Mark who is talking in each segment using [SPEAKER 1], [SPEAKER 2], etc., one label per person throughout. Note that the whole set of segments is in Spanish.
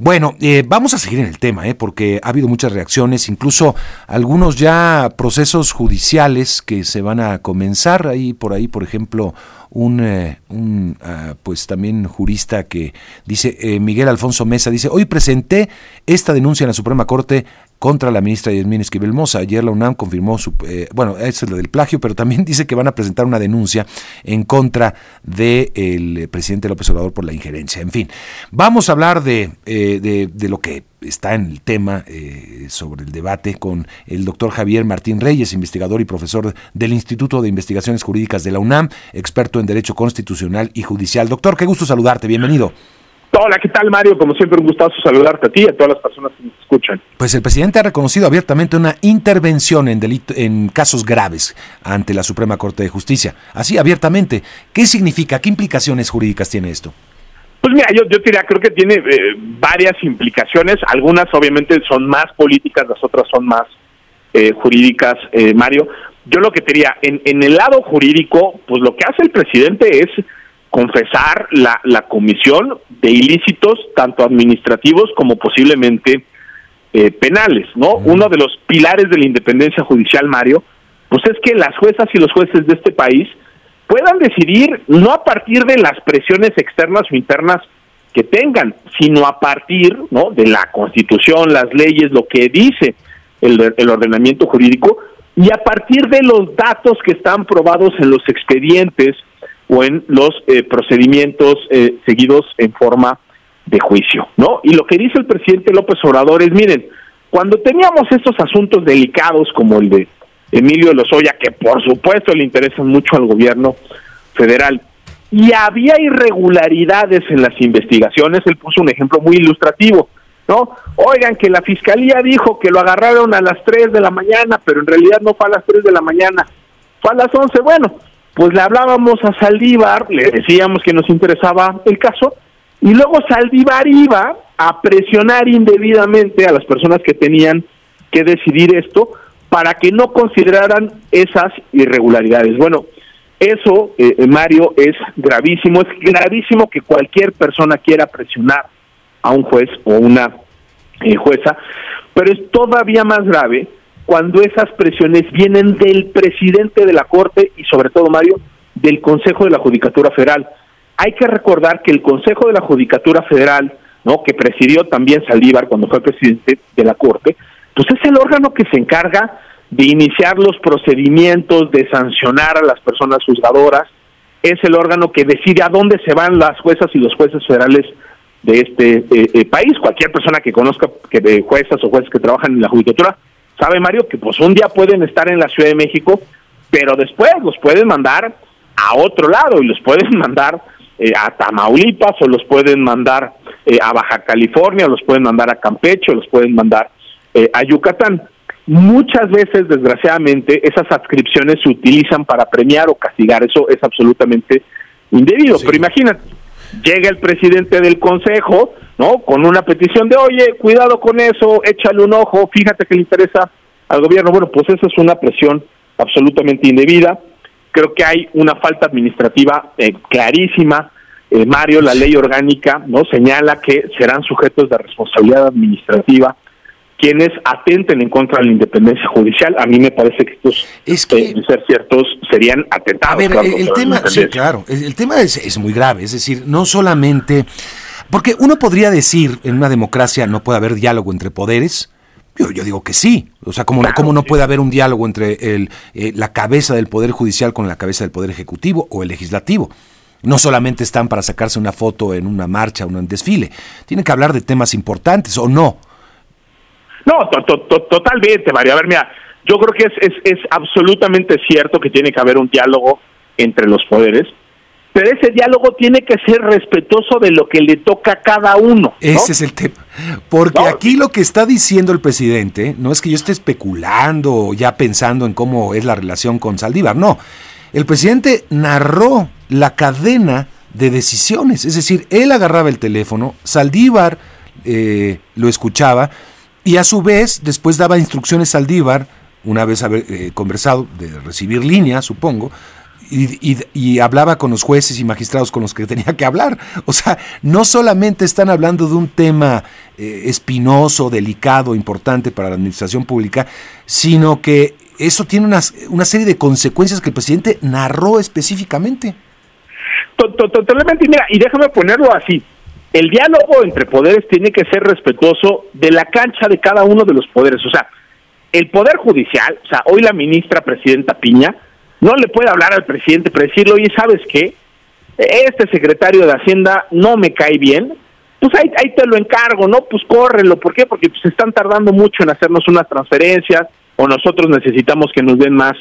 [SPEAKER 1] Bueno, eh, vamos a seguir en el tema, eh, porque ha habido muchas reacciones, incluso algunos ya procesos judiciales que se van a comenzar. Ahí por ahí, por ejemplo, un, eh, un ah, pues también jurista que dice eh, Miguel Alfonso Mesa dice hoy presenté esta denuncia en la Suprema Corte contra la ministra Yasmín Esquivel Moza. Ayer la UNAM confirmó, su, eh, bueno, es la del plagio, pero también dice que van a presentar una denuncia en contra del el presidente López Obrador por la injerencia. En fin, vamos a hablar de, eh, de, de lo que está en el tema eh, sobre el debate con el doctor Javier Martín Reyes, investigador y profesor del Instituto de Investigaciones Jurídicas de la UNAM, experto en Derecho Constitucional y Judicial. Doctor, qué gusto saludarte, bienvenido.
[SPEAKER 2] Hola, ¿qué tal Mario? Como siempre, un gustazo saludarte a ti y a todas las personas que nos escuchan.
[SPEAKER 1] Pues el presidente ha reconocido abiertamente una intervención en, delito, en casos graves ante la Suprema Corte de Justicia. Así, abiertamente. ¿Qué significa? ¿Qué implicaciones jurídicas tiene esto?
[SPEAKER 2] Pues mira, yo, yo diría, creo que tiene eh, varias implicaciones. Algunas obviamente son más políticas, las otras son más eh, jurídicas, eh, Mario. Yo lo que diría, en, en el lado jurídico, pues lo que hace el presidente es confesar la, la comisión de ilícitos, tanto administrativos como posiblemente eh, penales, ¿no? Uno de los pilares de la independencia judicial, Mario, pues es que las juezas y los jueces de este país puedan decidir no a partir de las presiones externas o internas que tengan, sino a partir, ¿no? De la Constitución, las leyes, lo que dice el, el ordenamiento jurídico y a partir de los datos que están probados en los expedientes o en los eh, procedimientos eh, seguidos en forma de juicio, ¿no? Y lo que dice el presidente López Obrador es, miren, cuando teníamos estos asuntos delicados como el de Emilio Lozoya, que por supuesto le interesan mucho al gobierno federal, y había irregularidades en las investigaciones, él puso un ejemplo muy ilustrativo, ¿no? Oigan, que la fiscalía dijo que lo agarraron a las 3 de la mañana, pero en realidad no fue a las 3 de la mañana, fue a las 11, bueno, pues le hablábamos a Saldívar, le decíamos que nos interesaba el caso, y luego Saldívar iba a presionar indebidamente a las personas que tenían que decidir esto para que no consideraran esas irregularidades. Bueno, eso, eh, Mario, es gravísimo, es gravísimo que cualquier persona quiera presionar a un juez o una eh, jueza, pero es todavía más grave cuando esas presiones vienen del presidente de la Corte y sobre todo, Mario, del Consejo de la Judicatura Federal. Hay que recordar que el Consejo de la Judicatura Federal, ¿no? que presidió también Saldívar cuando fue presidente de la Corte, pues es el órgano que se encarga de iniciar los procedimientos, de sancionar a las personas juzgadoras, es el órgano que decide a dónde se van las juezas y los jueces federales de este eh, país. Cualquier persona que conozca que de juezas o jueces que trabajan en la judicatura sabe Mario que pues un día pueden estar en la Ciudad de México, pero después los pueden mandar a otro lado y los pueden mandar eh, a Tamaulipas o los pueden mandar eh, a Baja California, los pueden mandar a Campeche, los pueden mandar eh, a Yucatán. Muchas veces, desgraciadamente, esas adscripciones se utilizan para premiar o castigar. Eso es absolutamente indebido. Pero imagínate, llega el presidente del consejo, ¿no? Con una petición de, oye, cuidado con eso, échale un ojo, fíjate que le interesa al gobierno. Bueno, pues esa es una presión absolutamente indebida. Creo que hay una falta administrativa eh, clarísima. Eh, Mario, la ley orgánica, ¿no? Señala que serán sujetos de responsabilidad administrativa quienes atenten en contra de la independencia judicial. A mí me parece que estos,
[SPEAKER 1] es que,
[SPEAKER 2] eh, ser ciertos, serían atentados.
[SPEAKER 1] A ver, claro, el, tema, sí, claro, el tema es, es muy grave, es decir, no solamente... Porque uno podría decir, en una democracia no puede haber diálogo entre poderes, yo, yo, digo que sí. O sea, ¿cómo, claro, cómo no puede haber un diálogo entre el, eh, la cabeza del Poder Judicial con la cabeza del Poder Ejecutivo o el Legislativo? No solamente están para sacarse una foto en una marcha o en un desfile. Tienen que hablar de temas importantes, ¿o no?
[SPEAKER 2] No, to, to, to, totalmente, María. A ver, mira, yo creo que es, es, es absolutamente cierto que tiene que haber un diálogo entre los poderes, pero ese diálogo tiene que ser respetuoso de lo que le toca a cada uno. ¿no?
[SPEAKER 1] Ese es el tema. Porque no. aquí lo que está diciendo el presidente no es que yo esté especulando o ya pensando en cómo es la relación con Saldívar, no. El presidente narró la cadena de decisiones, es decir, él agarraba el teléfono, Saldívar eh, lo escuchaba y a su vez después daba instrucciones a Saldívar, una vez eh, conversado, de recibir línea, supongo, y, hablaba con los jueces y magistrados con los que tenía que hablar. O sea, no solamente están hablando de un tema eh, espinoso, delicado, importante para la administración pública, sino que eso tiene una, una serie de consecuencias que el presidente narró específicamente.
[SPEAKER 2] Totalmente, mira, y déjame ponerlo así. El diálogo entre poderes tiene que ser respetuoso de la cancha de cada uno de los poderes. O sea, el Poder Judicial, o sea, hoy la ministra presidenta Piña, no le puede hablar al presidente para decirle, oye, ¿sabes qué? Este secretario de Hacienda no me cae bien, pues ahí, ahí te lo encargo, ¿no? Pues córrelo, ¿por qué? Porque pues están tardando mucho en hacernos unas transferencias o nosotros necesitamos que nos den más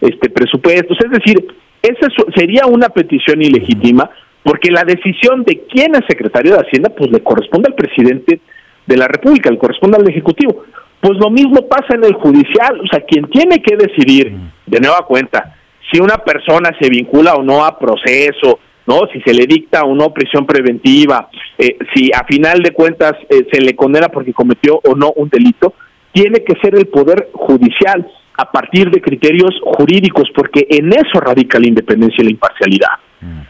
[SPEAKER 2] este presupuestos, es decir, esa sería una petición ilegítima porque la decisión de quién es secretario de Hacienda pues le corresponde al presidente de la República, le corresponde al Ejecutivo. Pues lo mismo pasa en el judicial, o sea, quien tiene que decidir de nueva cuenta si una persona se vincula o no a proceso, ¿no? Si se le dicta o no prisión preventiva, eh, si a final de cuentas eh, se le condena porque cometió o no un delito, tiene que ser el Poder Judicial a partir de criterios jurídicos, porque en eso radica la independencia y la imparcialidad,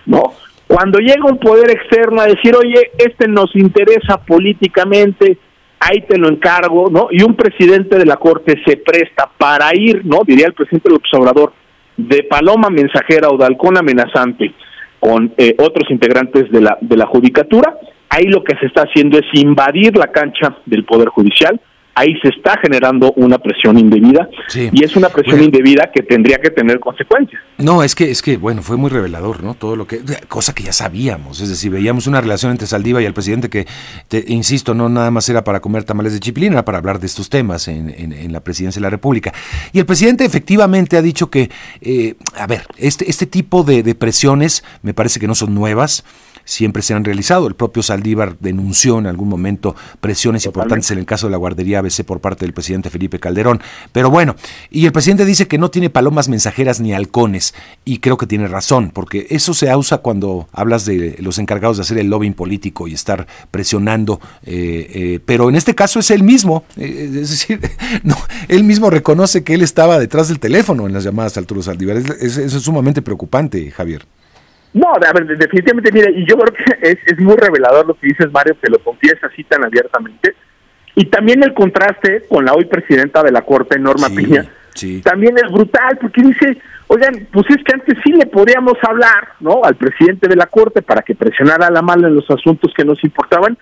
[SPEAKER 2] ¿no? Cuando llega un poder externo a decir, oye, este nos interesa políticamente, ahí te lo encargo, ¿no? Y un presidente de la Corte se presta para ir, ¿no? Diría el presidente del observador, de paloma mensajera o de halcón amenazante con eh, otros integrantes de la, de la judicatura, ahí lo que se está haciendo es invadir la cancha del Poder Judicial, ahí se está generando una presión indebida y es una presión indebida que tendría que tener consecuencias.
[SPEAKER 1] No, es que es que bueno, fue muy revelador, ¿no? Todo lo que cosa que ya sabíamos, es decir, veíamos una relación entre Saldiva y el presidente que te, insisto, no nada más era para comer tamales de chipilín, era para hablar de estos temas en, en, la presidencia de la República. Y el presidente efectivamente ha dicho que eh, a ver, este este tipo de, de presiones me parece que no son nuevas siempre se han realizado. El propio Saldívar denunció en algún momento presiones importantes en el caso de la guardería ABC por parte del presidente Felipe Calderón. Pero bueno, y el presidente dice que no tiene palomas mensajeras ni halcones, y creo que tiene razón, porque eso se usa cuando hablas de los encargados de hacer el lobbying político y estar presionando, eh, eh, pero en este caso es él mismo, eh, es decir, no, él mismo reconoce que él estaba detrás del teléfono en las llamadas a Arturo Saldívar. eso es sumamente preocupante, Javier.
[SPEAKER 2] No, a ver, definitivamente, mire, y yo creo que es, es muy revelador lo que dices, Mario, que lo confiesa así tan abiertamente. Y también el contraste con la hoy presidenta de la Corte, Norma Piña, también es brutal, porque dice, oigan, pues es que antes sí le podíamos hablar, ¿no? Al presidente de la Corte para que presionara a la mala en los asuntos que nos importaban,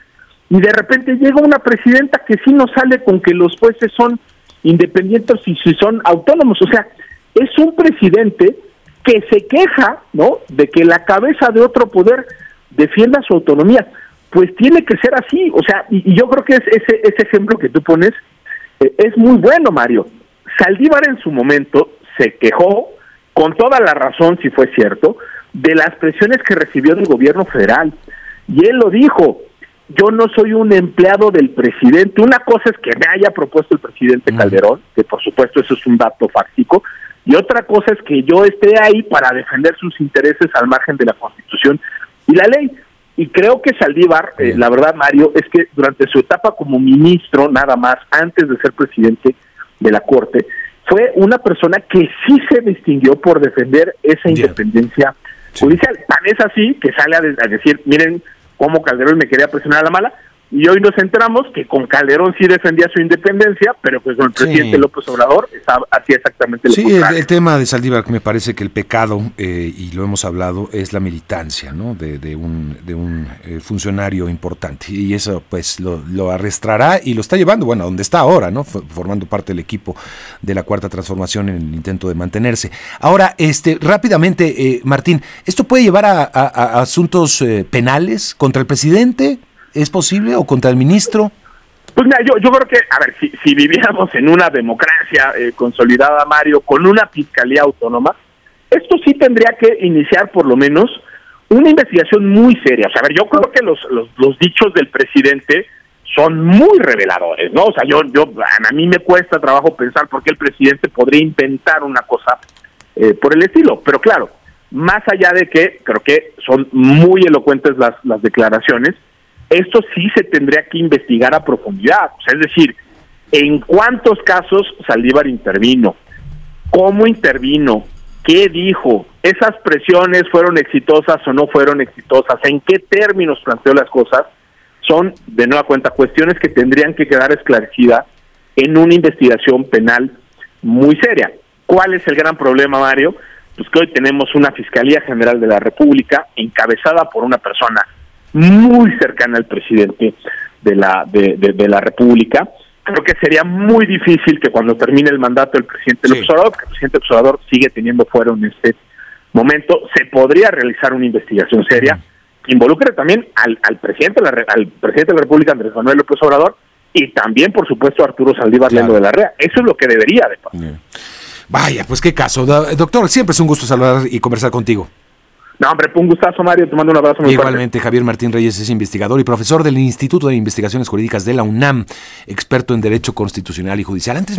[SPEAKER 2] y de repente llega una presidenta que sí nos sale con que los jueces son independientes y si son autónomos. O sea, es un presidente que se queja, ¿no? De que la cabeza de otro poder defienda su autonomía. Pues tiene que ser así, o sea, y, yo creo que es ese, ese ejemplo que tú pones eh, es muy bueno, Mario. Saldívar en su momento se quejó, con toda la razón, si fue cierto, de las presiones que recibió del gobierno federal. Y él lo dijo, yo no soy un empleado del presidente. Una cosa es que me haya propuesto el presidente Calderón, que por supuesto eso es un dato fáctico, y otra cosa es que yo esté ahí para defender sus intereses al margen de la Constitución y la ley. Y creo que Saldívar, eh, la verdad, Mario, es que durante su etapa como ministro, nada más, antes de ser presidente de la Corte, fue una persona que sí se distinguió por defender esa independencia judicial. Tan es así que sale a, a decir, miren cómo Calderón me quería presionar a la mala, y hoy nos enteramos que con Calderón sí defendía su independencia, pero pues con el presidente López Obrador hacía exactamente lo
[SPEAKER 1] sí, contrario. Sí, el, tema de Saldívar me parece que el pecado, eh, y lo hemos hablado, es la militancia ¿no? de, de un, de un eh, funcionario importante. Y eso pues lo, lo, arrastrará y lo está llevando, bueno, a donde está ahora, ¿no? formando parte del equipo de la Cuarta Transformación en el intento de mantenerse. Ahora, este rápidamente, eh, Martín, ¿esto puede llevar a, a asuntos penales contra el presidente? ¿Es posible o contra el ministro?
[SPEAKER 2] Pues mira, yo, yo creo que, a ver, si, si viviéramos en una democracia eh, consolidada, Mario, con una fiscalía autónoma, esto sí tendría que iniciar por lo menos una investigación muy seria. O sea, a ver, yo creo que los, los, los dichos del presidente son muy reveladores, ¿no? O sea, yo, yo, a mí me cuesta trabajo pensar por qué el presidente podría inventar una cosa eh, por el estilo. Pero claro, más allá de que creo que son muy elocuentes las, las declaraciones, esto sí se tendría que investigar a profundidad. es decir, en cuántos casos Saldívar intervino, cómo intervino, qué dijo, esas presiones fueron exitosas o no fueron exitosas, en qué términos planteó las cosas, son, de nueva cuenta, cuestiones que tendrían que quedar esclarecidas en una investigación penal muy seria. ¿Cuál es el gran problema, Mario? Pues que hoy tenemos una Fiscalía General de la República encabezada por una persona muy cercana al presidente de la, de, de, la República. Creo que sería muy difícil que cuando termine el mandato del presidente sí. Obrador, que el presidente Obrador sigue teniendo fuero en este momento, se podría realizar una investigación seria que involucre también al, al presidente de la, al presidente de la República, Andrés Manuel López Obrador, y también, por supuesto, Arturo Saldívar claro. de la Rea. Eso es lo que debería de pasar.
[SPEAKER 1] Vaya, pues qué caso. Doctor, siempre es un gusto saludar y conversar contigo.
[SPEAKER 2] No, hombre, un gustazo, Mario. Te mando un abrazo muy
[SPEAKER 1] Igualmente. Javier Martín Reyes es investigador y profesor del Instituto de Investigaciones Jurídicas de la UNAM, experto en Derecho Constitucional y Judicial. Antes